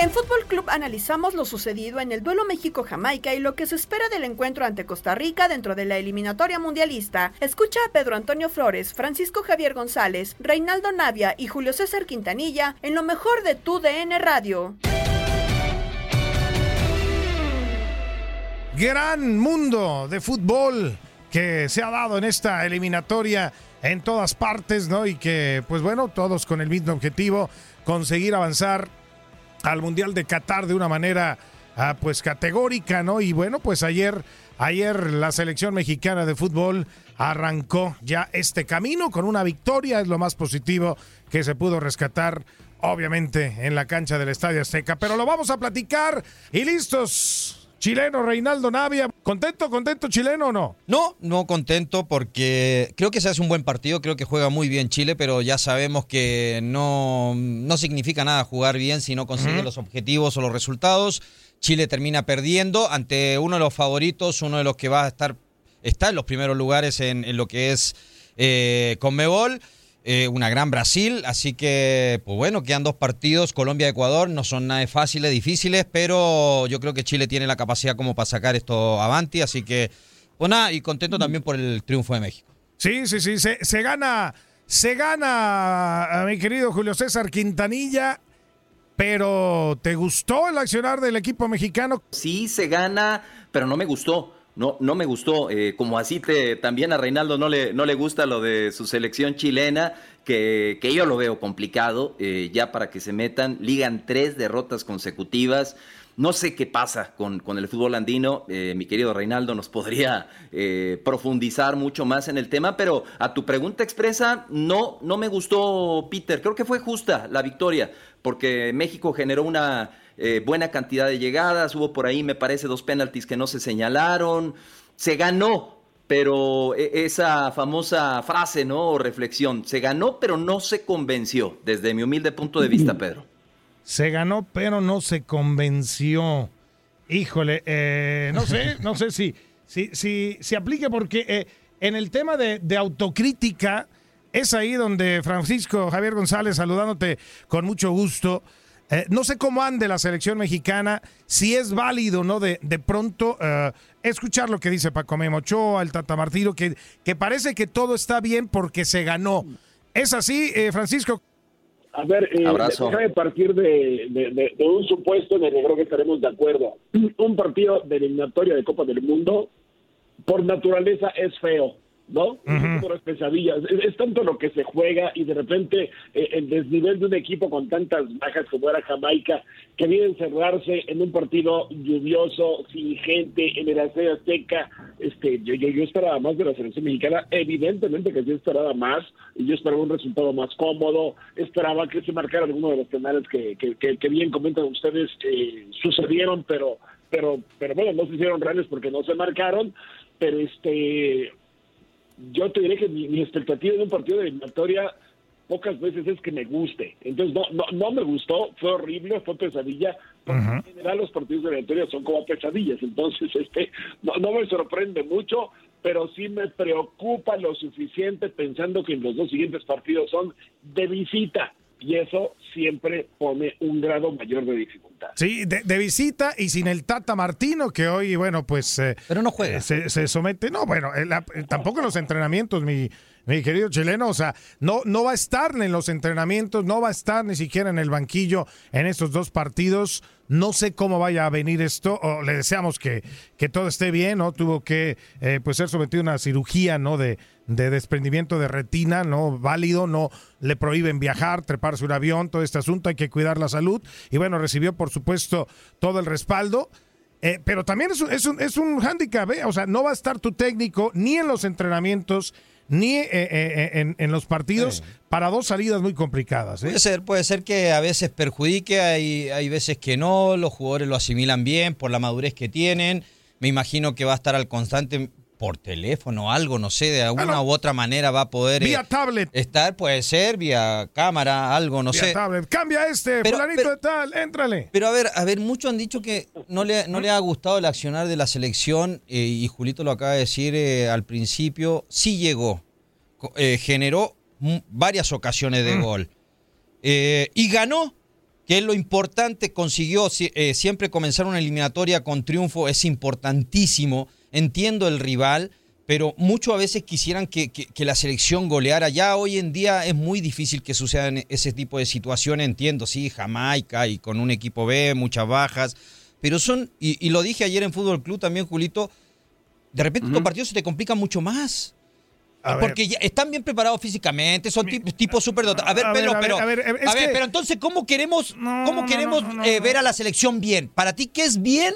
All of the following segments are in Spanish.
En Fútbol Club analizamos lo sucedido en el duelo México-Jamaica y lo que se espera del encuentro ante Costa Rica dentro de la eliminatoria mundialista. Escucha a Pedro Antonio Flores, Francisco Javier González, Reinaldo Navia y Julio César Quintanilla en lo mejor de tu DN Radio. Gran mundo de fútbol que se ha dado en esta eliminatoria en todas partes, ¿no? Y que, pues bueno, todos con el mismo objetivo, conseguir avanzar al Mundial de Qatar de una manera ah, pues categórica, ¿no? Y bueno, pues ayer, ayer la selección mexicana de fútbol arrancó ya este camino con una victoria, es lo más positivo que se pudo rescatar, obviamente, en la cancha del Estadio Azteca. Pero lo vamos a platicar y listos. Chileno Reinaldo Navia, ¿contento, contento chileno o no? No, no contento porque creo que se hace un buen partido, creo que juega muy bien Chile, pero ya sabemos que no, no significa nada jugar bien si no consigue los objetivos o los resultados. Chile termina perdiendo ante uno de los favoritos, uno de los que va a estar, está en los primeros lugares en, en lo que es eh, Conmebol. Eh, una gran Brasil, así que, pues bueno, quedan dos partidos, Colombia-Ecuador, no son nada fáciles, difíciles, pero yo creo que Chile tiene la capacidad como para sacar esto avanti, así que, pues nada, y contento también por el triunfo de México. Sí, sí, sí, se, se gana, se gana, a mi querido Julio César Quintanilla, pero ¿te gustó el accionar del equipo mexicano? Sí, se gana, pero no me gustó. No, no me gustó, eh, como así te, también a Reinaldo no le, no le gusta lo de su selección chilena, que, que yo lo veo complicado, eh, ya para que se metan, ligan tres derrotas consecutivas, no sé qué pasa con, con el fútbol andino, eh, mi querido Reinaldo nos podría profundizar mucho más en el tema, pero a tu pregunta expresa, no, no me gustó Peter, creo que fue justa la victoria, porque México generó una eh, buena cantidad de llegadas, hubo por ahí, me parece, dos penaltis que no se señalaron, se ganó, pero e- esa famosa frase, ¿no? O reflexión, se ganó, pero no se convenció, desde mi humilde punto de vista, Pedro. Se ganó, pero no se convenció. Híjole, eh, no sé, no sé si, si, si, aplique porque eh, en el tema de, de autocrítica es ahí donde Francisco Javier González, saludándote con mucho gusto, eh, no sé cómo ande la selección mexicana, si es válido, ¿no? De, de pronto eh, escuchar lo que dice Paco Memo Ochoa, el Tata Martino, que, que parece que todo está bien porque se ganó. ¿Es así, eh, Francisco? A ver, eh, déjame partir de, de- de- de un supuesto en el que creo que estaremos de acuerdo. Un partido de eliminatoria de Copa del Mundo, por naturaleza, es feo. ¿No? Como las pesadillas. Es, es tanto lo que se juega y de repente eh, el desnivel de un equipo con tantas bajas como era Jamaica, que viene a encerrarse en un partido lluvioso, sin gente, en el Estadio Azteca. Este, yo, yo, yo esperaba más de la selección mexicana, evidentemente que sí esperaba más, y yo esperaba un resultado más cómodo, esperaba que se marcara alguno de los penales que, que, que, que bien comentan ustedes eh, sucedieron, pero pero pero bueno, no se hicieron reales porque no se marcaron, pero este yo te diré que mi, mi expectativa de un partido de eliminatoria pocas veces es que me guste. Entonces, no, no, no me gustó, fue horrible, fue pesadilla. Porque En general, los partidos de eliminatoria son como pesadillas. Entonces, este no, no me sorprende mucho, pero sí me preocupa lo suficiente pensando que en los dos siguientes partidos son de visita. Y eso siempre pone un grado mayor de dificultad. Sí, de, de visita y sin el Tata Martino, que hoy, bueno, pues... eh, Pero no juega. eh, Se, se somete, no, bueno, eh, la- eh, tampoco en los entrenamientos, mi, mi querido chileno, o sea, no, no va a estar en los entrenamientos, no va a estar ni siquiera en el banquillo en estos dos partidos. No sé cómo vaya a venir esto, o le deseamos que, que todo esté bien, ¿no? Tuvo que eh, pues ser sometido a una cirugía, ¿no? De, de desprendimiento de retina, ¿no? Válido, no le prohíben viajar, treparse un avión, todo este asunto, hay que cuidar la salud. Y bueno, recibió, por supuesto, todo el respaldo. Eh, pero también es un, es un, es un hándicap, ¿eh? o sea, no va a estar tu técnico ni en los entrenamientos ni eh, en, en los partidos para dos salidas muy complicadas. ¿eh? Puede ser, puede ser que a veces perjudique, hay, hay veces que no, los jugadores lo asimilan bien por la madurez que tienen. Me imagino que va a estar al constante por teléfono algo, no sé, de alguna u otra manera va a poder Vía eh, tablet. estar, puede ser, vía cámara, algo, no Vía sé. tablet. Cambia este, Pero- fulanito pero- de tal, éntrale. Pero a ver, a ver, muchos han dicho que no le, no le ha gustado el accionar de la selección eh, y Julito lo acaba de decir eh, al principio, sí llegó, generó varias ocasiones de gol Eh, y ganó, que es lo importante, consiguió si- siempre comenzar una eliminatoria con triunfo, es importantísimo, entiendo el rival. Pero muchos a veces quisieran que, que- que la selección goleara. Ya hoy en día es muy difícil que sucedan ese tipo de situaciones. Entiendo, sí, Jamaica y con un equipo B, muchas bajas. Pero son, y, y lo dije ayer en Fútbol Club también, Julito, de repente los partidos se te complican mucho más. A ver. Porque ya están bien preparados físicamente, son ti- tipos súper dotados. A ver, A ver, pero. a ver, es a ver, que- pero entonces, ¿cómo queremos, cómo queremos no, no, eh, ver a la selección bien? Para ti, ¿qué es bien?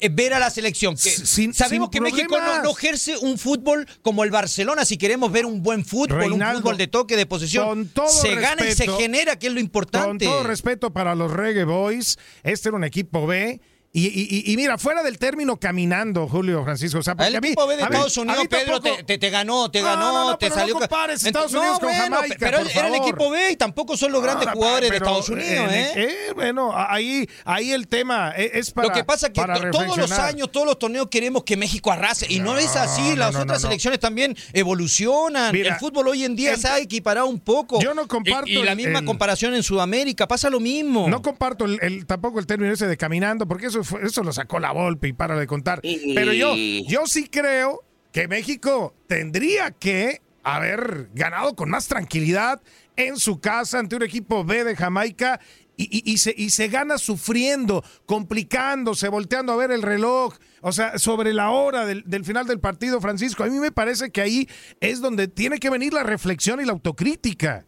Eh, ver a la selección. Que Sin- sabemos sin que México no, ejerce un fútbol como el Barcelona. Si queremos ver un buen fútbol, Reinaldo, un fútbol de toque, de posesión, con se gana y se genera, que es lo Con importante. todo respeto para los Reggae Boys, este era un equipo B. Y, y- y- mira, fuera del término caminando, Julio Francisco. O sea, porque El a mí- equipo B de Estados a Unidos, mí Pedro, tampoco- te, te- te ganó, te No, ganó, no, no, te pero no salió. ca- compares Estados no, Unidos con bueno, Jamaica, Pero por era el equipo B y tampoco son los grandes Ahora, jugadores de Estados Unidos, eh, ¿eh? eh, bueno, ahí, ahí el tema es, es para. Lo que pasa es que todos los años, todos los torneos queremos que México arrase. Y no, No, es así. no, Las no, no, otras no. selecciones también evolucionan. Mira, el fútbol hoy en día el- se ha equiparado un poco. Yo no comparto Y, y la misma el- comparación en Sudamérica. Pasa lo mismo. No comparto el- tampoco el término ese de caminando, porque eso, fue- eso lo sacó la Volpe y para de contar. Pero yo, yo sí creo que México tendría que haber ganado con más tranquilidad en su casa ante un equipo B de Jamaica. Y, y- y se, y se gana sufriendo, complicándose, volteando a ver el reloj, o sea, sobre la hora del, del final del partido, Francisco. A mí me parece que ahí es donde tiene que venir la reflexión y la autocrítica.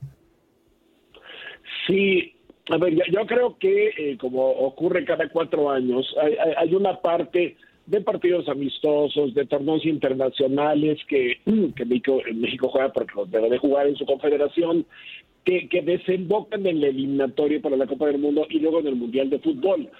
Sí, a ver, yo, creo que eh, como ocurre cada cuatro años, hay, una parte de partidos amistosos, de torneos internacionales que, México, México juega porque debe de jugar en su confederación, que, que desembocan en la eliminatoria para la Copa del Mundo y luego en el Mundial de Fútbol.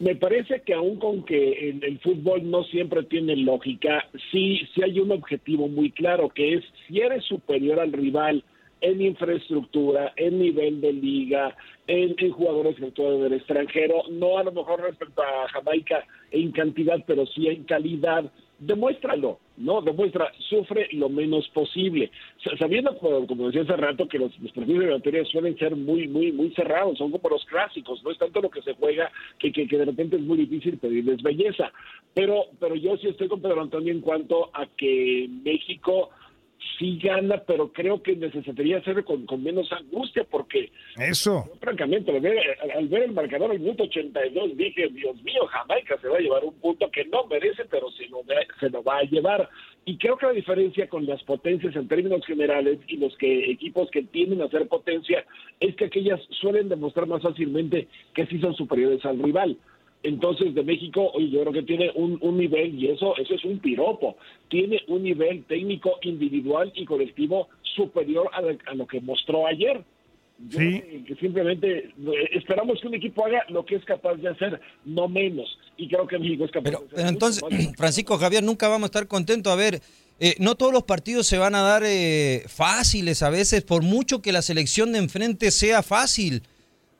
Me parece que aun con que el, el fútbol no siempre tiene lógica, sí, sí hay un objetivo muy claro, que es si eres superior al rival en infraestructura, en nivel de liga, en, jugadores que actúan del extranjero, no a lo mejor respecto a Jamaica en cantidad, pero sí en calidad, demuéstralo, ¿no? Demuestra, sufre lo menos posible. Sa- Sabiendo, como, decía hace rato, que los, los de eliminatoria suelen ser muy, muy, muy cerrados, son como los clásicos, no es tanto lo que se juega que, que de repente es muy difícil pedirles belleza. Pero, pero yo sí estoy con Pedro Antonio en cuanto a que México sí gana, pero creo que necesitaría hacerlo con, con menos angustia porque... Eso. Yo, francamente, al ver, al ver el marcador al minuto 82 dije, Dios mío, Jamaica se va a llevar un punto que no merece, pero se lo, se lo va a llevar. Y creo que la diferencia con las potencias en términos generales y los que equipos que tienden a ser potencia es que aquellas suelen demostrar más fácilmente que sí son superiores al rival. Entonces, de México, yo creo que tiene un, un nivel, y eso, eso es un piropo, tiene un nivel técnico individual y colectivo superior a, a lo que mostró ayer. Yo Sí. creo que simplemente eh, esperamos que un equipo haga lo que es capaz de hacer, no menos. Y creo que México es capaz de hacer. Pero entonces, más. Francisco Javier, nunca vamos a estar contentos. A ver, eh, no todos los partidos se van a dar eh, fáciles a veces, por mucho que la selección de enfrente sea fácil.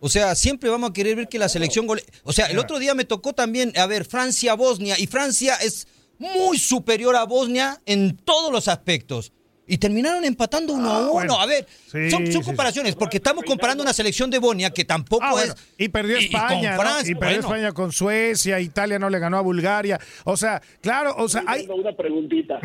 O sea, siempre vamos a querer ver que la selección gole... O sea, el otro día me tocó también, a ver, Francia-Bosnia, y Francia es muy superior a Bosnia en todos los aspectos. Y terminaron empatando uno a uno. Ah, bueno. A ver, Sí, son, son sí, sí. comparaciones, porque estamos comparando una selección de Bosnia que tampoco Ah, bueno, es... y perdió y- y España, con ¿no? Francia, y perdió bueno. España con Suecia, Italia no le ganó a Bulgaria. O sea, claro, o sea, hay Tengo Una preguntita,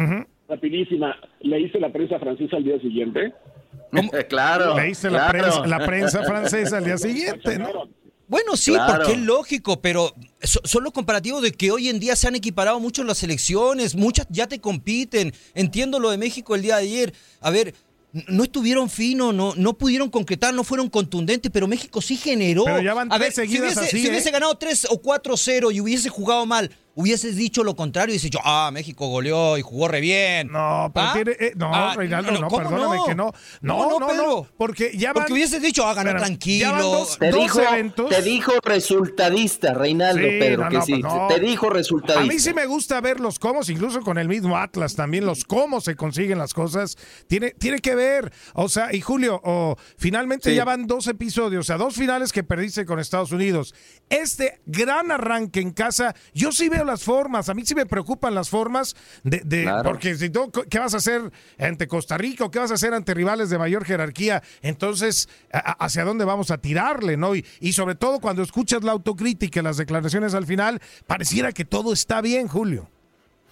rapidísima. ¿Leíste la prensa francesa al día siguiente? claro. claro. prensa, la prensa francesa al día siguiente, ¿no? Bueno, sí, Claro. porque es lógico, pero so- son los comparativos de que hoy en día se han equiparado mucho las selecciones, muchas ya te compiten. Entiendo lo de México el día de ayer. A ver, no estuvieron finos, no, no pudieron concretar, no fueron contundentes, pero México sí generó. Pero ya van a ver, si seguidas hubiese, así, si ¿eh? hubiese ganado 3 o 4-0 y hubiese jugado mal, hubieses dicho lo contrario y dices yo, ah, México goleó y jugó re bien. No, pero ¿Ah? tiene. eh, no, Ah, Reinaldo, no, ¿cómo perdóname que no. No, no, no, Pedro? porque ya van. Porque hubieses dicho, ah, ganó Espérame, tranquilo. Dos, Te dos dijo, eventos. te dijo resultadista, Reinaldo, Sí, Pedro, no, que no, sí. pues no. Te dijo A resultadista. mí sí me gusta ver los cómo, incluso con el mismo Atlas también, los cómo se consiguen las cosas. Tiene, tiene que ver. O sea, y Julio, o finalmente Sí. ya van dos episodios, o sea, dos finales que perdiste con Estados Unidos. Este gran arranque en casa, yo sí veo las formas. A mí sí me preocupan las formas de, de- Claro. porque si tú, ¿qué vas a hacer ante Costa Rica o qué vas a hacer ante rivales de mayor jerarquía? Entonces, a- ¿hacia dónde vamos a tirarle, no? Y, y sobre todo cuando escuchas la autocrítica, y las declaraciones al final, pareciera que todo está bien, Julio.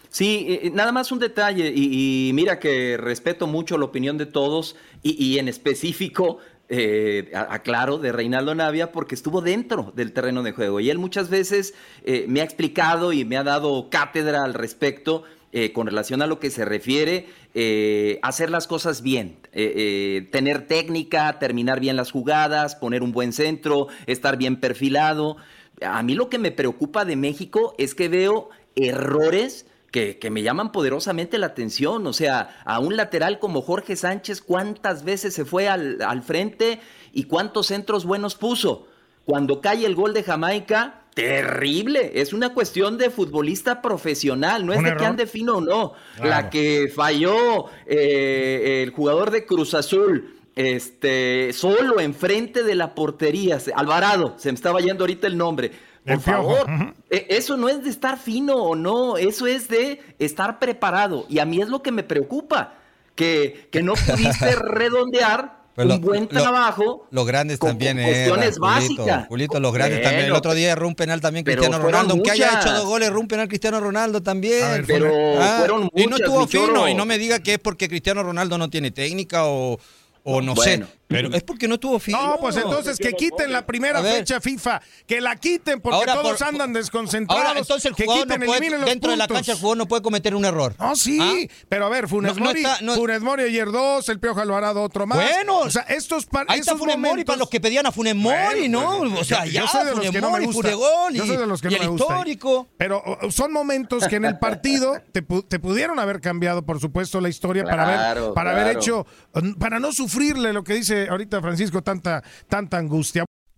Sí, eh, nada más un detalle, y, y mira que respeto mucho la opinión de todos, y, y en específico, eh, aclaro, de Reinaldo Navia, porque estuvo dentro del terreno de juego, y él muchas veces eh, me ha explicado y me ha dado cátedra al respecto. eh, con relación a lo que se refiere, eh, hacer las cosas bien, tener técnica, terminar bien las jugadas, poner un buen centro, estar bien perfilado. A mí lo que me preocupa de México es que veo errores que, que me llaman poderosamente la atención. O sea, a un lateral como Jorge Sánchez, ¿cuántas veces se fue al, al frente y cuántos centros buenos puso? Cuando cae el gol de Jamaica, terrible. Es una cuestión de futbolista profesional, no es de que error. ande fino o no. Claro. La que falló eh, el jugador de Cruz Azul. Este, solo enfrente de la portería, Alvarado, se me estaba yendo ahorita el nombre. Por El favor, e- eso no es de estar fino o no, eso es de estar preparado. Y a mí es lo que me preocupa, que, que no pudiste redondear Pero un lo- buen lo- trabajo. Los grandes con- también con cuestiones básicas. Julito, los grandes Bueno, también. El otro día erró un penal también Cristiano Ronaldo. Aunque haya muchas. hecho dos goles, erró un penal Cristiano Ronaldo también. Ver, Pero Ah, fueron y no muchas, estuvo fino. Y no me diga que es porque Cristiano Ronaldo no tiene técnica o, o no Bueno. sé. Pero es porque no estuvo fino. No, pues entonces que quiten la primera fecha FIFA, que la quiten porque Ahora, todos por- andan desconcentrados. Ahora, entonces el que jugador quiten, no puede, los dentro de la cancha el jugador no puede cometer un error. No, sí, ¿Ah? pero a ver, Funes No, no Mori, está- no- Funes Mori ayer dos, el Piojo Alvarado otro más. Bueno, o sea, estos par- Ahí está Funes Mori para los que pedían a Funes Mori, Bueno, ¿no? bueno, o sea, yo- ya, yo soy de los Funes que no me Mori, gusta. Furegón y, Yo soy de los que y no el me gusta. histórico. Pero son momentos que en el partido te, pu- te pudieron haber cambiado, por supuesto, la historia para haber, Claro, para haber hecho, para no sufrirle lo que dice ahorita Francisco, tanta, tanta angustia.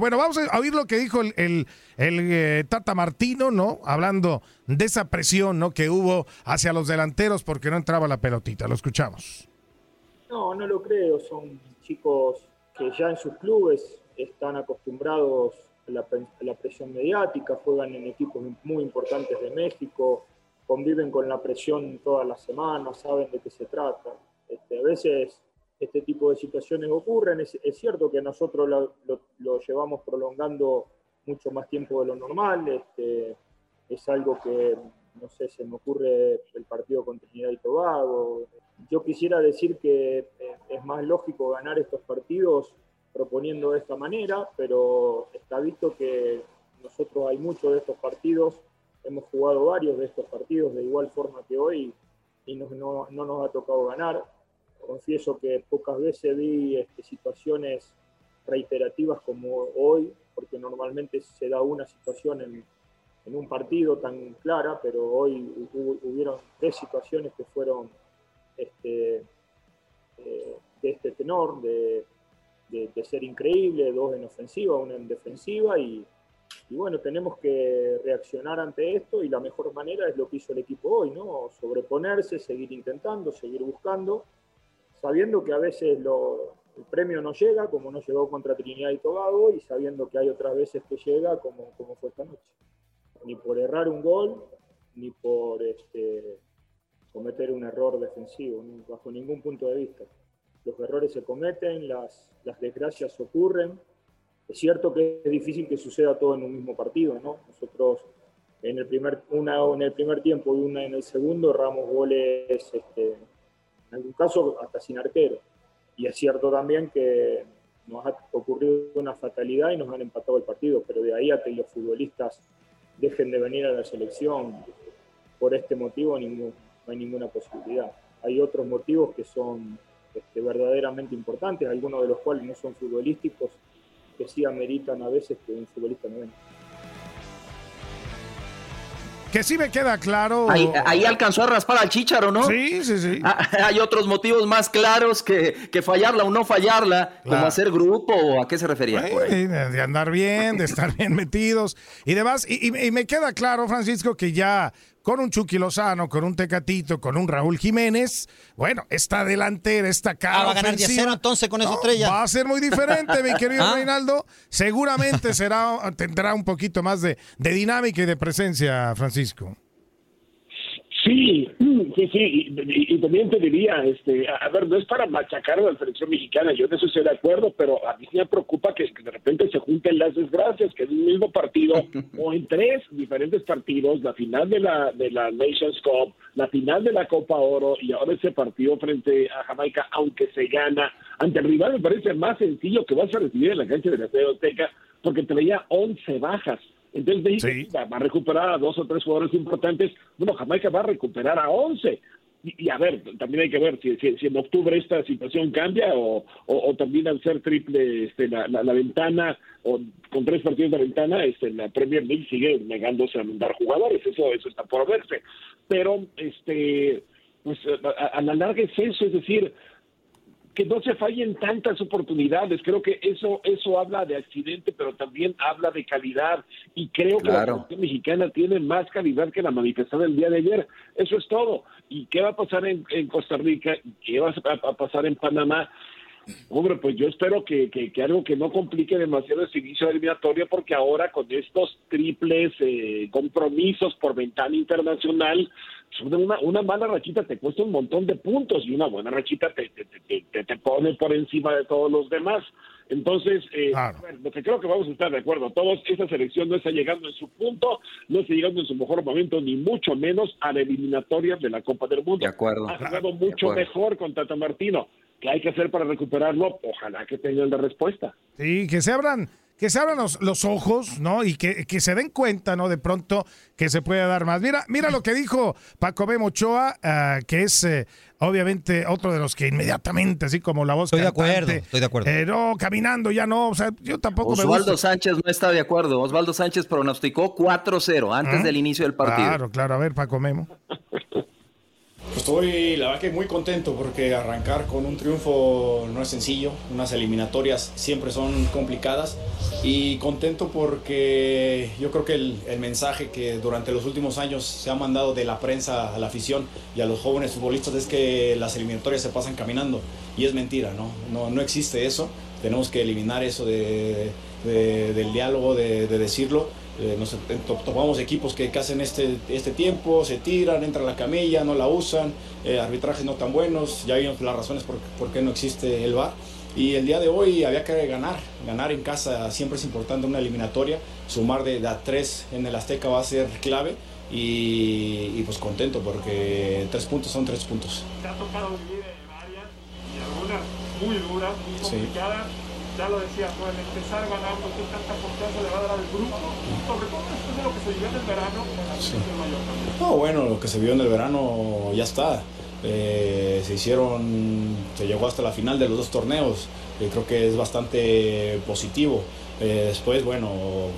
Bueno, vamos a oír lo que dijo el, eh, Tata Martino, ¿no? Hablando de esa presión, ¿no? Que hubo hacia los delanteros porque no entraba la pelotita. Lo escuchamos. No, no lo creo. Son chicos que ya en sus clubes están acostumbrados a la, pre- a la presión mediática, juegan en equipos muy importantes de México, conviven con la presión todas las semanas, saben de qué se trata. Este, a veces este tipo de situaciones ocurren. Es, es cierto que nosotros lo, lo- lo llevamos prolongando mucho más tiempo de lo normal. Este, es algo que, no sé, se me ocurre el partido con Trinidad y Tobago. Yo quisiera decir que eh, es más lógico ganar estos partidos proponiendo de esta manera, pero está visto que nosotros hay muchos de estos partidos, hemos jugado varios de estos partidos de igual forma que hoy y no, no- no nos ha tocado ganar. Confieso que pocas veces vi este, situaciones reiterativas como hoy, porque normalmente se da una situación en, en un partido tan clara, pero hoy hubo- hubieron tres situaciones que fueron este, eh, de este tenor, de, de- de ser increíble, dos en ofensiva, una en defensiva, y, y bueno, tenemos que reaccionar ante esto y la mejor manera es lo que hizo el equipo hoy, ¿no? Sobreponerse, seguir intentando, seguir buscando, sabiendo que a veces lo- el premio no llega, como no llegó contra Trinidad y Tobago, y sabiendo que hay otras veces que llega, como, como fue esta noche. Ni por errar un gol, ni por este, cometer un error defensivo, bajo ningún punto de vista. Los errores se cometen, las, las desgracias ocurren. Es cierto que es difícil que suceda todo en un mismo partido, ¿no? Nosotros en el primer, una en el primer tiempo y una en el segundo erramos goles, este, en algún caso hasta sin arquero. Y es cierto también que nos ha ocurrido una fatalidad y nos han empatado el partido, pero de ahí a que los futbolistas dejen de venir a la selección por este motivo ningún- no hay ninguna posibilidad. Hay otros motivos que son este, verdaderamente importantes, algunos de los cuales no son futbolísticos, que sí ameritan a veces que un futbolista no venga. Que sí me queda claro. Ahí, ahí alcanzó a raspar al Chicharo, ¿no? Sí, sí, sí. Ah, hay otros motivos más claros que, que fallarla o no fallarla, como hacer grupo o a qué se refería. por ahí. De andar bien, de estar bien metidos y demás. Y, y- y me queda claro, Francisco, que ya con un Chucky Lozano, con un Tecatito, con un Raúl Jiménez, bueno, esta delantera, esta cara Ah, va a ganar ofensiva, 10-0 entonces con esa no, estrella. Va a ser muy diferente, mi querido Ah. Reinaldo. Seguramente será, tendrá un poquito más de, de dinámica y de presencia, Francisco. Sí, sí, sí, y, también te diría, este, a, ver, no es para machacar a la selección mexicana, yo en eso estoy de acuerdo, pero a mí me preocupa que, que de repente se junten las desgracias, que en un mismo partido o en tres diferentes partidos, la final de la, de la Nations Cup, la final de la Copa Oro y ahora ese partido frente a Jamaica, aunque se gana, ante el rival me parece más sencillo que vas a recibir en la cancha de la Azteca, porque traía 11 bajas. Entonces México va va a recuperar a dos o tres jugadores importantes. Bueno, Jamaica va a recuperar a 11. Y, y a ver, también hay que ver si, si- si en octubre esta situación cambia o, o- o también al ser triple este, la, la- la ventana o con tres partidos de ventana, este, la Premier League sigue negándose a mandar jugadores. Eso, eso está por verse. Pero, este, pues a- a la larga es eso, es decir, que no se fallen tantas oportunidades. Creo que eso eso habla de accidente, pero también habla de calidad. Y creo que la selección mexicana tiene más calidad que la manifestada el día de ayer. Eso es todo. ¿Y qué va a pasar en, en Costa Rica? ¿Qué va a, a pasar en Panamá? Hombre, pues yo espero que, que, que, algo que no complique demasiado ese inicio de eliminatoria, porque ahora con estos triples eh, compromisos por ventana internacional, una, una mala rachita te cuesta un montón de puntos y una buena rachita te, te, te, te pone por encima de todos los demás. Entonces, eh, lo que creo que vamos a estar de acuerdo todos, esa selección no está llegando en su punto, no está llegando en su mejor momento, ni mucho menos a la eliminatoria de la Copa del Mundo. De acuerdo. Ha jugado mucho mejor con Tata Martino. ¿Qué hay que hacer para recuperarlo? Ojalá que tengan la respuesta. Sí, que se abran que se abran los, los, ojos, ¿no? Y que, que, se den cuenta, ¿no? De pronto que se puede dar más. Mira, mira lo que dijo Paco B. Mochoa, uh, que es eh, obviamente otro de los que inmediatamente, así como la voz Estoy cantante, de acuerdo, estoy de acuerdo. Eh, no, caminando ya no, o sea, yo tampoco Osvaldo me gusta. Sánchez no está de acuerdo. Osvaldo Sánchez pronosticó 4-0 antes ¿Ah? del inicio del partido. Claro, claro. A ver, Paco Memo. Estoy, la verdad que muy contento porque arrancar con un triunfo no es sencillo, unas eliminatorias siempre son complicadas y contento porque yo creo que el, mensaje que durante los últimos años se ha mandado de la prensa a la afición y a los jóvenes futbolistas es que las eliminatorias se pasan caminando y es mentira, ¿no? No, no existe eso, tenemos que eliminar eso de, de, del diálogo, de decirlo. Eh, nos topamos equipos que, hacen este, este tiempo, se tiran, entran a la camilla, no la usan, eh, arbitrajes no tan buenos, ya vimos las razones por, por, qué no existe el VAR. Y el día de hoy había que ganar, ganar en casa siempre es importante una eliminatoria, sumar de, de a tres en el Azteca va a ser clave y, y, pues contento porque tres puntos son tres puntos. Te ha tocado vivir varias y algunas muy duras, muy complicadas. Sí ya lo decía, pues al empezar ganando, qué tanta confianza le va a dar al grupo, sobre todo después de lo que se vivió en el verano, sí. el No, bueno, lo que se vio en el verano ya está. Eh, se hicieron, se llegó hasta la final de los dos torneos, eh, creo que es bastante positivo. Eh, después, bueno,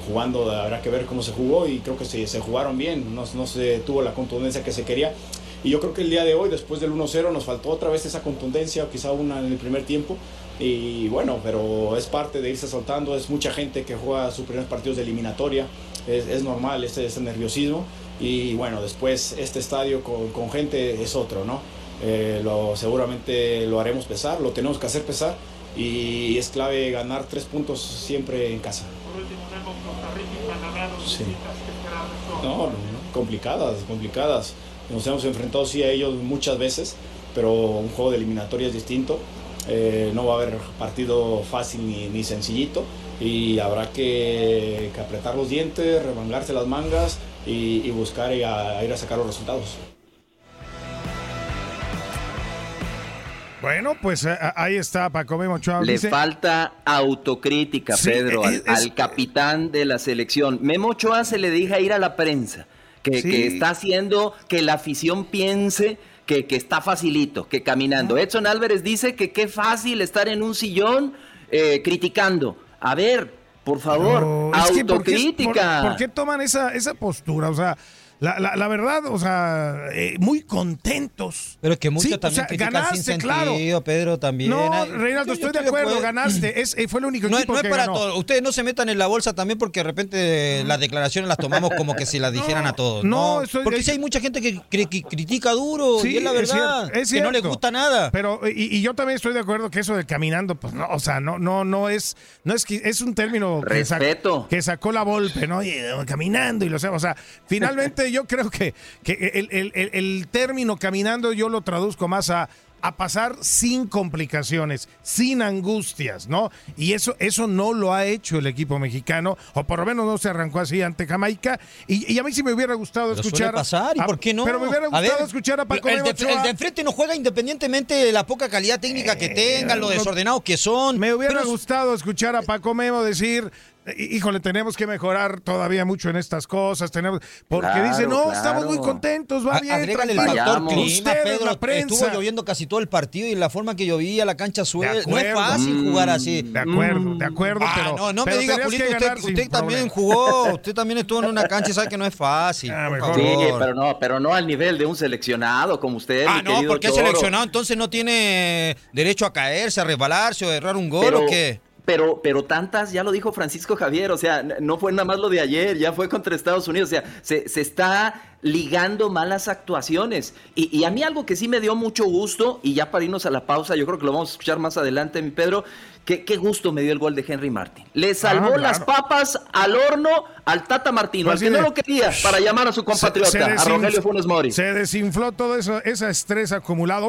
jugando habrá que ver cómo se jugó y creo que se, se jugaron bien, no, no se tuvo la contundencia que se quería. Y yo creo que el día de hoy, después del 1-0, nos faltó otra vez esa contundencia, quizá una en el primer tiempo. Y bueno, pero es parte de irse soltando, es mucha gente que juega sus primeros partidos de eliminatoria, es, es normal ese, ese, nerviosismo. Y bueno, después este estadio con, con gente es otro, ¿no? Eh, lo, seguramente lo haremos pesar, lo tenemos que hacer pesar y es clave ganar tres puntos siempre en casa. Sí. No, no, complicadas, complicadas. Nos hemos enfrentado sí a ellos muchas veces, pero un juego de eliminatoria es distinto. Eh, no va a haber partido fácil ni, ni sencillito y habrá que, que, apretar los dientes, remangarse las mangas y, y buscar y a, a ir a sacar los resultados. Bueno, pues eh, ahí está Paco Memo Ochoa. Le dice... falta autocrítica, sí, Pedro, es, al, al, capitán de la selección. Memo Ochoa se le deja ir a la prensa, que, sí. que está haciendo que la afición piense que, que, está facilito, que caminando. Edson Álvarez dice que qué fácil estar en un sillón eh, criticando. A ver, por favor, no, autocrítica. Es que por, por, qué toman esa, esa postura? O sea, la, la, la, verdad, o sea, eh, muy contentos. Pero que mucho sí, también o sea, ganaste, sin sentido, claro. Pedro, también. No, Reinaldo, estoy, estoy, de acuerdo, acuerdo. ganaste. Es, fue el único no, equipo no es que para ganó. todos. Ustedes no se metan en la bolsa también porque de repente las declaraciones las tomamos como que si las dijeran a todos. No, no estoy, porque es, si hay mucha gente que, que, que critica duro sí, y es la verdad, es cierto, es que no le gusta nada. Pero y, y, yo también estoy de acuerdo que eso de caminando, pues no, o sea, no, no, no es, no es que es un término que, sacó, que sacó la Volpe, ¿no? Y, caminando y lo sé, o sea, finalmente yo creo que que el, el, el, el, término caminando yo lo traduzco más a, a pasar sin complicaciones, sin angustias, ¿no? Y eso, eso no lo ha hecho el equipo mexicano, o por lo menos no se arrancó así ante Jamaica. Y, y a mí sí me hubiera gustado pero escuchar. pasar, ¿y por qué no? Pero me hubiera gustado ver, escuchar a Paco el de, el de, enfrente no juega independientemente de la poca calidad técnica que tengan, lo desordenado que son. Me hubiera pero... gustado escuchar a Paco Memo decir híjole, tenemos que mejorar todavía mucho en estas cosas, tenemos, porque Claro, dice, no, claro. estamos muy contentos, va A- bien, agrégale el tranquilo". factor clima, Ustedes, Pedro. la prensa. Estuvo lloviendo casi todo el partido y la forma que llovía, la cancha suele. No es fácil jugar así. De acuerdo, de acuerdo, Ah, pero no, no pero me diga, Julito, que usted, usted también problema. jugó, usted también estuvo en una cancha y sabe que no es fácil. por favor. Sí, pero no, pero no al nivel de un seleccionado como usted. Ah, mi no, porque Choro. seleccionado, entonces no tiene derecho a caerse, a resbalarse o a errar un gol Pero- o qué. Pero, pero tantas, ya lo dijo Francisco Javier, o sea, no fue nada más lo de ayer, ya fue contra Estados Unidos, o sea, se, se está ligando malas actuaciones. Y, y a mí algo que sí me dio mucho gusto, y ya para irnos a la pausa, yo creo que lo vamos a escuchar más adelante, mi Pedro, que, qué gusto me dio el gol de Henry Martin. Le salvó claro. las papas al horno al Tata Martino, Pues al que sí, no lo quería, para llamar a su compatriota, Se- se a Rogelio Funes Mori. Se desinfló todo eso, ese estrés acumulado.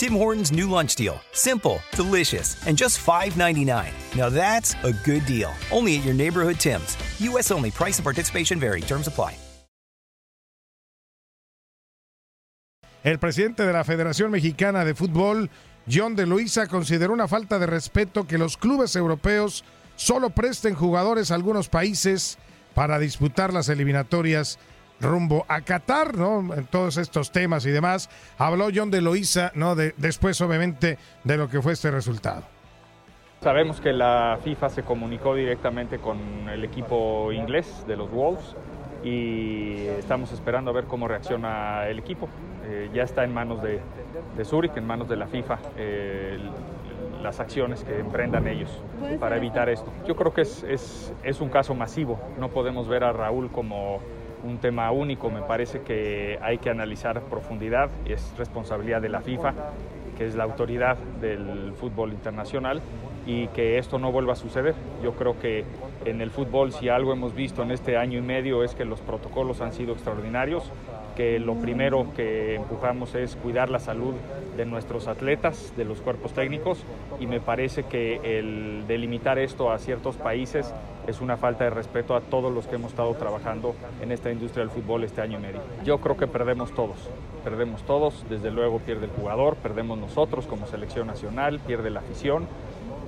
Tim Hortons' new lunch deal. Simple, delicious, and just $5.99. Now that's a good deal. Only at your neighborhood Tim's. U.S. only. Price and participation vary. Terms apply. El presidente de la Federación Mexicana de Fútbol, John de Luisa, consideró una falta de respeto que los clubes europeos solo presten jugadores a algunos países para disputar las eliminatorias rumbo a Qatar, ¿no? En todos estos temas y demás. Habló John de Luisa, ¿no? De, después, obviamente, de lo que fue este resultado. Sabemos que la FIFA se comunicó directamente con el equipo inglés de los Wolves y estamos esperando a ver cómo reacciona el equipo. Eh, ya está en manos de, de Zurich, en manos de la FIFA, eh, las acciones que emprendan ellos para evitar esto. Yo creo que es, es, es un caso masivo, no podemos ver a Raúl como un tema único, me parece que hay que analizar profundidad, es responsabilidad de la FIFA, que es la autoridad del fútbol internacional y que esto no vuelva a suceder. Yo creo que en el fútbol si algo hemos visto en este año y medio es que los protocolos han sido extraordinarios, que lo primero que empujamos es cuidar la salud de nuestros atletas, de los cuerpos técnicos y me parece que el delimitar esto a ciertos países es una falta de respeto a todos los que hemos estado trabajando en esta industria del fútbol este año y medio. Yo creo que perdemos todos, perdemos todos, desde luego pierde el jugador, perdemos nosotros como selección nacional, pierde la afición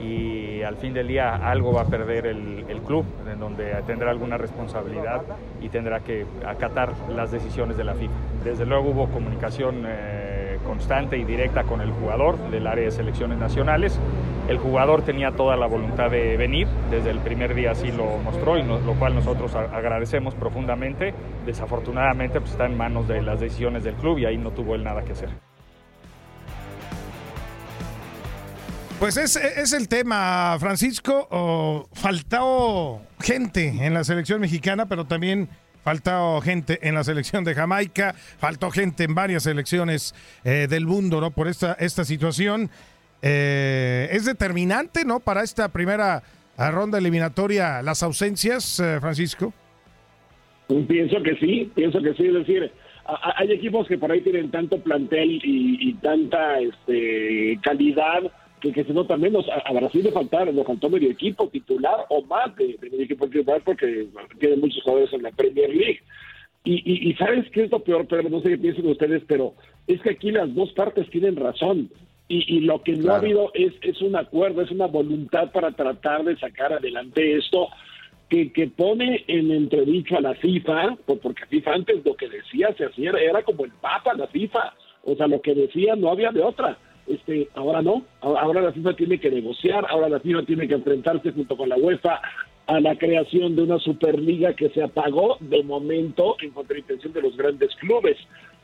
y al fin del día algo va a perder el, club, en donde tendrá alguna responsabilidad y tendrá que acatar las decisiones de la FIFA. Desde luego hubo comunicación eh, constante y directa con el jugador del área de selecciones nacionales. El jugador tenía toda la voluntad de venir, desde el primer día así lo mostró y lo cual nosotros agradecemos profundamente. Desafortunadamente pues, está en manos de las decisiones del club y ahí no tuvo él nada que hacer. Pues es, es el tema, Francisco. Oh, faltó gente en la selección mexicana, pero también faltó gente en la selección de Jamaica, faltó gente en varias selecciones eh, del mundo, ¿no? Por esta, esta situación. Eh, es determinante, ¿no? Para esta primera eh, ronda eliminatoria, las ausencias, eh, Francisco. Pienso que sí, pienso que sí. Es decir, hay equipos que por ahí tienen tanto plantel y, y tanta este, calidad que, que se nota menos. A, a Brasil le faltaron, le faltó medio equipo titular o más de, de medio equipo titular porque tiene muchos jugadores en la Premier League. Y, y, y sabes qué es lo peor, pero no sé qué piensan ustedes, pero es que aquí las dos partes tienen razón. Y, y lo que no ha habido es, es un acuerdo, es una voluntad para tratar de sacar adelante esto que, que pone en entredicho a la FIFA, por- porque FIFA antes lo que decía se hacía, era como el Papa la FIFA, o sea, lo que decía no había de otra. Este, ahora no, ahora la FIFA tiene que negociar, ahora la FIFA tiene que enfrentarse junto con la UEFA a la creación de una superliga que se apagó de momento en contraintención de los grandes clubes.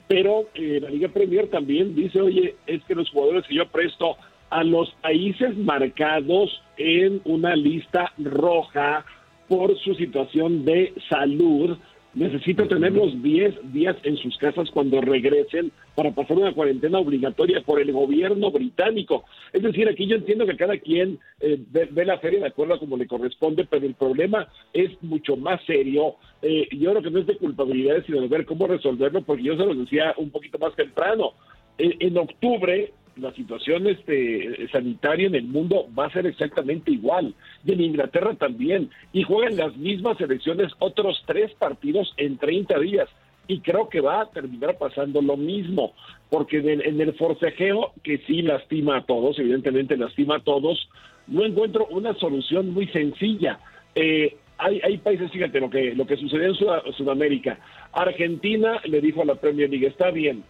Pero eh, la Liga Premier también dice, oye, es que los jugadores que yo presto a los países marcados en una lista roja por su situación de salud, necesito tenerlos 10 días en sus casas cuando regresen para pasar una cuarentena obligatoria por el gobierno británico. Es decir, aquí yo entiendo que cada quien eh, ve, ve la feria de acuerdo a como le corresponde, pero el problema es mucho más serio. Eh, yo creo que no es de culpabilidad, sino de ver cómo resolverlo, porque yo se lo decía un poquito más temprano. En, en octubre la situación este, sanitaria en el mundo va a ser exactamente igual. Y en Inglaterra también. Y juegan las mismas elecciones otros tres partidos en 30 días. Y creo que va a terminar pasando lo mismo. Porque en el, forcejeo, que sí lastima a todos, evidentemente lastima a todos, no encuentro una solución muy sencilla. Eh, hay, hay países, fíjate lo que, lo que sucedió en Sud- Sudamérica. Argentina le dijo a la Premier League, está bien,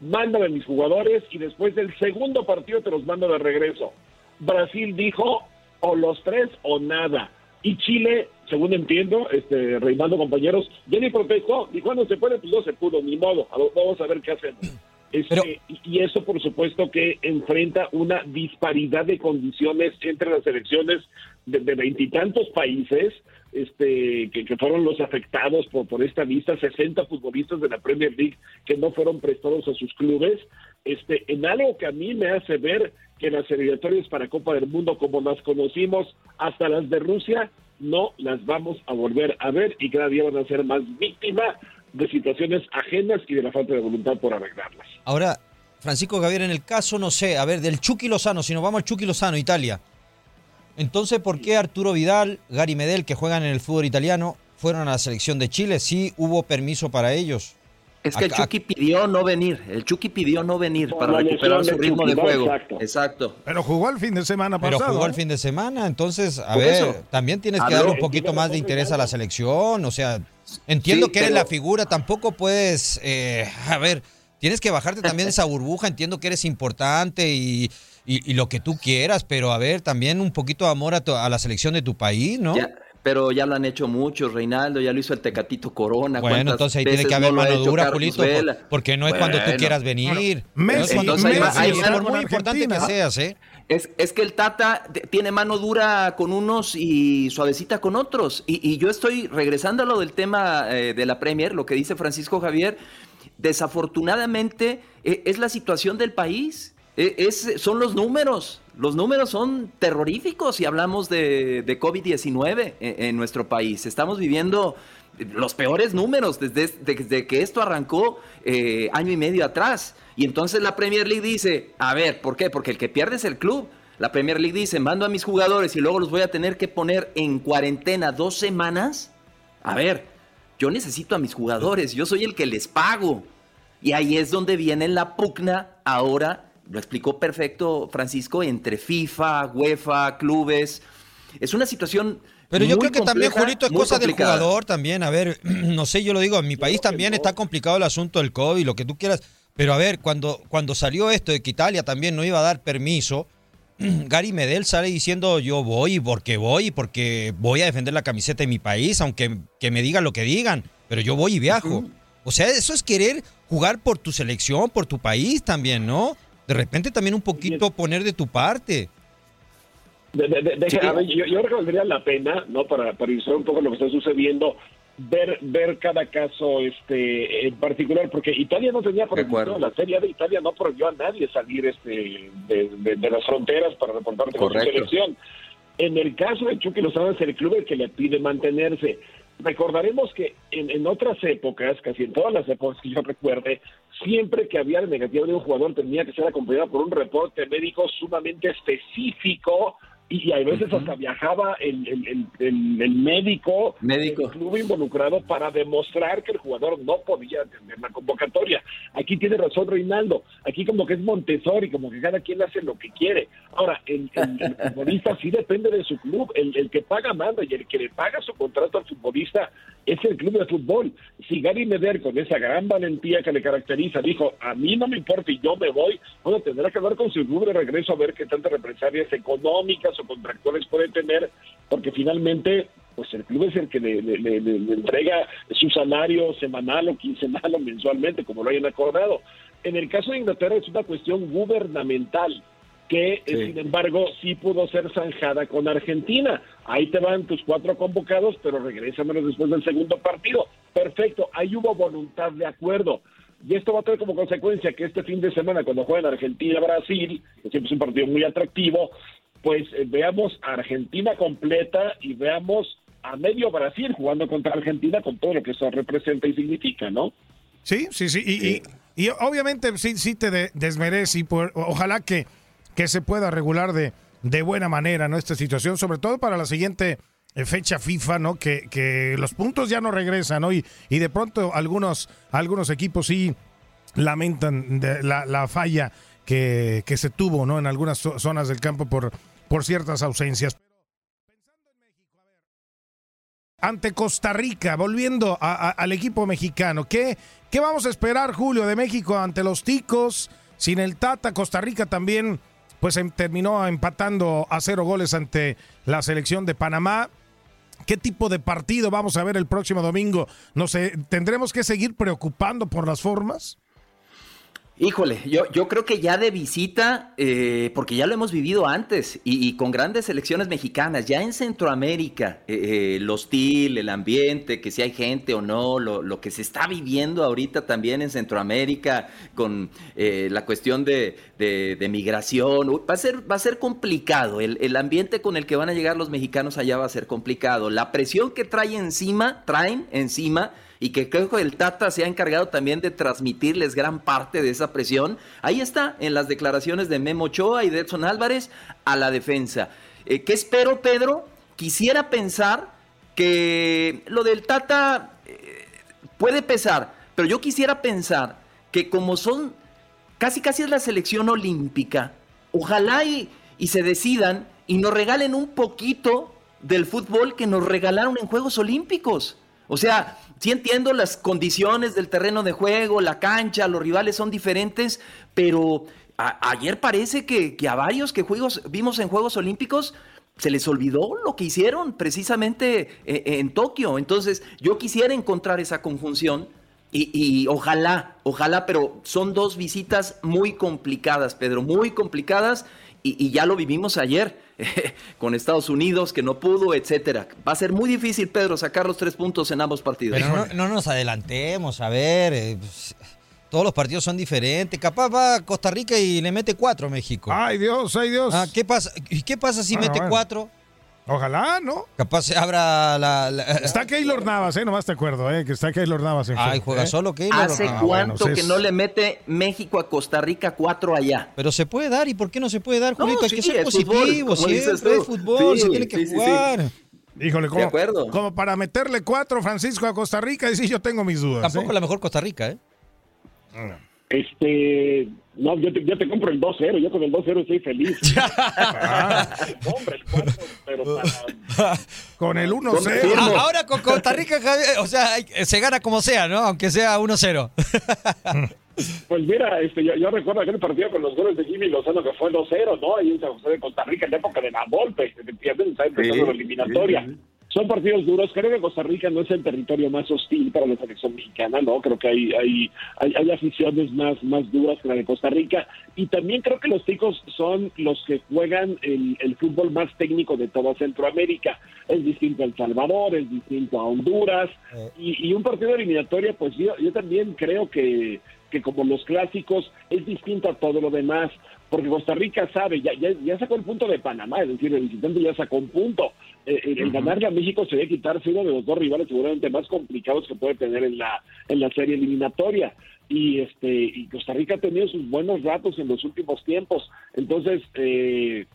mándame mis jugadores y después del segundo partido te los mando de regreso. Brasil dijo o los tres o nada. Y Chile, según entiendo, este Reinaldo compañeros, ni protestó, dijo no se puede, pues no se pudo, ni modo, vamos a ver qué hacemos. Este, y- y eso por supuesto que enfrenta una disparidad de condiciones entre las elecciones de de veintitantos países este que, que fueron los afectados por, por esta lista, 60 futbolistas de la Premier League que no fueron prestados a sus clubes, este en algo que a mí me hace ver que las eliminatorias para Copa del Mundo como las conocimos hasta las de Rusia no las vamos a volver a ver y cada día van a ser más víctimas de situaciones ajenas y de la falta de voluntad por arreglarlas. Ahora, Francisco Javier, en el caso, no sé, a ver, del Chucky Lozano, si nos vamos al Chucky Lozano, Italia. Entonces, ¿por qué Arturo Vidal, Gary Medel, que juegan en el fútbol italiano, fueron a la selección de Chile? Sí hubo permiso para ellos. Es que el Chucky pidió no venir. El Chucky pidió no venir para recuperar su ritmo de juego. Exacto. Exacto. Pero jugó el fin de semana Pero pasado. jugó el ¿eh? fin de semana, entonces, a ver, eso. también tienes que darle un poquito más de interés a la selección, o sea, entiendo Sí, que eres pero- la figura, tampoco puedes, eh, a ver, tienes que bajarte también de esa burbuja, entiendo que eres importante y, y- y lo que tú quieras, pero a ver, también un poquito de amor a, tu- a la selección de tu país, ¿no? Ya, pero ya lo han hecho muchos, Reinaldo, ya lo hizo el Tecatito Corona. Bueno, ¿cuántas entonces ahí tiene que haber no mano dura, Carlos Julito, Vela? porque no es cuando tú quieras venir. Bueno, no es cuando por muy importante que seas, ¿eh? Es, es que el Tata tiene mano dura con unos y suavecita con otros. Y, y yo estoy regresando a lo del tema eh, de la Premier, lo que dice Francisco Javier. Desafortunadamente eh, es la situación del país. Eh, es, son los números. Los números son terroríficos si hablamos de, de COVID-19 en, nuestro país. Estamos viviendo los peores números desde, desde que esto arrancó eh, año y medio atrás. Y entonces la Premier League dice, a ver, ¿por qué? Porque el que pierde es el club. La Premier League dice, mando a mis jugadores y luego los voy a tener que poner en cuarentena dos semanas. A ver, yo necesito a mis jugadores, yo soy el que les pago. Y ahí es donde viene la pugna ahora, lo explicó perfecto Francisco, entre FIFA, UEFA, clubes. Es una situación... Pero yo muy creo que también, compleja, Julito, es cosa del complicada. jugador también. A ver, no sé, yo lo digo, en mi país también está complicado el asunto del COVID, lo que tú quieras. Pero a ver, cuando, cuando salió esto de que Italia también no iba a dar permiso, Gary Medel sale diciendo yo voy porque voy, porque voy a defender la camiseta de mi país, aunque que me digan lo que digan, pero yo voy y viajo. O sea, eso es querer jugar por tu selección, por tu país también, ¿no? De repente también un poquito poner de tu parte. De- de- de- de- Sí. a ver, yo, yo creo que valdría la pena, ¿no? Para, para ilustrar un poco lo que está sucediendo, ver ver cada caso este en particular porque Italia no tenía prohibición la serie de Italia no prohibió a nadie salir este de, las fronteras para reportarse con su selección en el caso de Chucky Lozano es el club el que le pide mantenerse recordaremos que en, en, otras épocas, casi en todas las épocas que yo recuerde, siempre que había el negativo de un jugador tenía que ser acompañado por un reporte médico sumamente específico y a veces hasta viajaba el, el, el, médico, médico del club involucrado para demostrar que el jugador no podía tener la convocatoria. Aquí tiene razón Reinaldo, aquí como que es Montessori, como que cada quien hace lo que quiere. Ahora, el, futbolista sí depende de su club, el, que paga manda y el que le paga su contrato al futbolista es el club de fútbol. Si Gary Meder, con esa gran valentía que le caracteriza, dijo, a mí no me importa y yo me voy, bueno, tendrá que hablar con su club de regreso a ver qué tantas represalias económicas contractuales puede tener, porque finalmente pues el club es el que le, entrega su salario semanal o quincenal o mensualmente, como lo hayan acordado. En el caso de Inglaterra es una cuestión gubernamental que, eh, sin embargo, sí pudo ser zanjada con Argentina. Ahí te van tus cuatro convocados, pero regrésamelos después del segundo partido. Perfecto, ahí hubo voluntad de acuerdo. Y esto va a tener como consecuencia que este fin de semana, cuando jueguen Argentina-Brasil, que siempre es un partido muy atractivo, pues eh, veamos a Argentina completa y veamos a medio Brasil jugando contra Argentina con todo lo que eso representa y significa, ¿no? Sí, sí, sí. Y, y, obviamente sí, sí te desmerece y ojalá que, que se pueda regular de, de buena manera ¿no? esta situación, sobre todo para la siguiente eh, fecha FIFA, ¿no? Que, que los puntos ya no regresan, ¿no? Y, y de pronto algunos, algunos equipos sí lamentan de la, la falla que, que, se tuvo, ¿no? En algunas zonas del campo por por ciertas ausencias. Ante Costa Rica, volviendo al equipo mexicano, ¿qué, ¿qué vamos a esperar, Julio, de México ante los Ticos? Sin el Tata, Costa Rica también pues em, terminó empatando a cero goles ante la selección de Panamá. ¿Qué tipo de partido vamos a ver el próximo domingo? No sé, ¿tendremos que seguir preocupando por las formas? Híjole, yo, yo creo que ya de visita, eh, porque ya lo hemos vivido antes y, con grandes selecciones mexicanas, ya en Centroamérica, eh, eh, el hostil, el ambiente, que si hay gente o no, lo, que se está viviendo ahorita también en Centroamérica con la cuestión de, de, migración, va a ser, va a ser complicado, el, el, ambiente con el que van a llegar los mexicanos allá va a ser complicado, la presión que trae encima, traen encima, y que creo que el Tata se ha encargado también de transmitirles gran parte de esa presión. Ahí está, en las declaraciones de Memo Ochoa y de Edson Álvarez a la defensa. Eh, ¿Qué espero, Pedro? Quisiera pensar que lo del Tata eh, puede pesar, pero yo quisiera pensar que como son, casi casi es la selección olímpica, ojalá y, y se decidan y nos regalen un poquito del fútbol que nos regalaron en Juegos Olímpicos. O sea, sí entiendo las condiciones del terreno de juego, la cancha, los rivales son diferentes, pero ayer parece que, a varios que juegos, vimos en Juegos Olímpicos se les olvidó lo que hicieron precisamente eh, en Tokio. Entonces, yo quisiera encontrar esa conjunción y, ojalá, ojalá, pero son dos visitas muy complicadas, Pedro, muy complicadas y ya lo vivimos ayer. con Estados Unidos que no pudo, etcétera. Va a ser muy difícil, Pedro, sacar los tres puntos en ambos partidos. Pero no, nos adelantemos, a ver. Eh, pues, todos los partidos son diferentes. Capaz va Costa Rica y le mete cuatro a México. Ay Dios, ay Dios. Ah, ¿qué pasa? ¿Y qué pasa si mete cuatro? Ojalá, ¿no? Capaz se abra la, Está Keylor Navas, ¿eh? Nomás te acuerdo, ¿eh? Que está Keylor Navas. En Ay, juega ¿eh? solo Keylor. ¿Hace cuánto que no le mete México a Costa Rica cuatro allá? Pero se puede dar, ¿y por qué no se puede dar, Julito? Hay que ser positivo, siempre es fútbol, se tiene que jugar. Híjole, ¿cómo, como para meterle cuatro, Francisco, a Costa Rica, y sí, yo tengo mis dudas. Tampoco ¿eh? la mejor Costa Rica, ¿eh? Este, no, yo te, yo te compro el 2-0, yo con el 2-0 estoy feliz. pero con el 1-0. Ahora con Costa Rica, o sea, se gana como sea, ¿no? Aunque sea 1-0. Pues mira, este, yo, yo, recuerdo aquel partido con los goles de Jimmy Lozano que fue 2-0, ¿no? Ahí en San José de Costa Rica en la época de la Volpe, efectivamente, está empezando la eliminatoria. Son partidos duros. Creo que Costa Rica no es el territorio más hostil para la selección mexicana, ¿no? Creo que hay, hay, hay, aficiones más, más duras que la de Costa Rica. Y también creo que los ticos son los que juegan el, el fútbol más técnico de toda Centroamérica. Es distinto a El Salvador, es distinto a Honduras. Eh. Y, y un partido eliminatorio, pues yo, yo también creo que que como los clásicos es distinto a todo lo demás, porque Costa Rica sabe, ya, ya, sacó el punto de Panamá, es decir, el visitante ya sacó un punto. Eh, el, ganarle a México sería quitarse uno de los dos rivales seguramente más complicados que puede tener en la, en la serie eliminatoria. Y, este, y Costa Rica ha tenido sus buenos ratos en los últimos tiempos. Entonces, eh,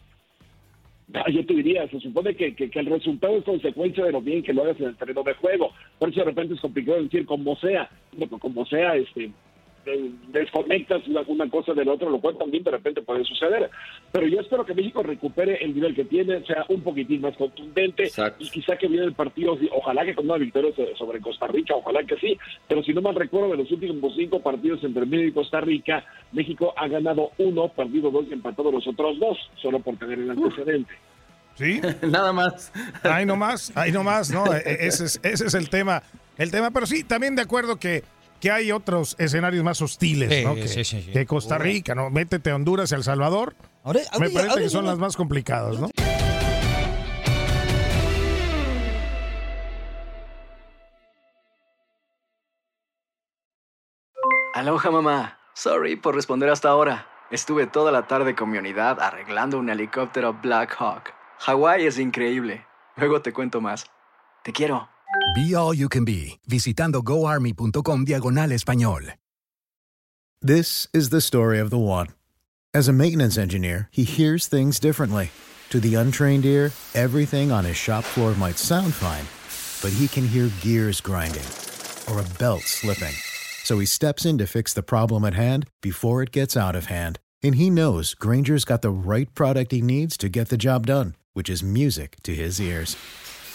yo te diría, se supone que, que, el resultado es consecuencia de lo bien que lo hagas en el terreno de juego. Por eso de repente es complicado decir como sea, como sea, este, desconectas una cosa del otro, lo cual también de repente puede suceder. Pero yo espero que México recupere el nivel que tiene, sea un poquitín más contundente y quizá que viene el partido, ojalá que con una victoria sobre Costa Rica, ojalá que sí, pero si no mal recuerdo de los últimos cinco partidos entre México y Costa Rica, México ha ganado uno, perdido dos y empatado los otros dos, solo por tener el antecedente. ¿Sí? Nada más. Ahí nomás, ahí nomás, ¿no? E, e, ese es, ese es el tema. El tema, pero sí, también de acuerdo que que hay otros escenarios más hostiles, ¿no? Que, Costa Rica, ¿no? Métete a Honduras y El Salvador. me parece que son las más complicadas, ¿no? Aloha mamá. Sorry por responder hasta ahora. Estuve toda la tarde con mi unidad arreglando un helicóptero Black Hawk. Hawái es increíble. Luego te cuento más. Te quiero. Be All You Can Be, visitando goarmy.com diagonal español. This is the story of the one. As a maintenance engineer, he hears things differently. To the untrained ear, everything on his shop floor might sound fine, but he can hear gears grinding or a belt slipping. So he steps in to fix the problem at hand before it gets out of hand. And he knows Granger's got the right product he needs to get the job done, which is music to his ears.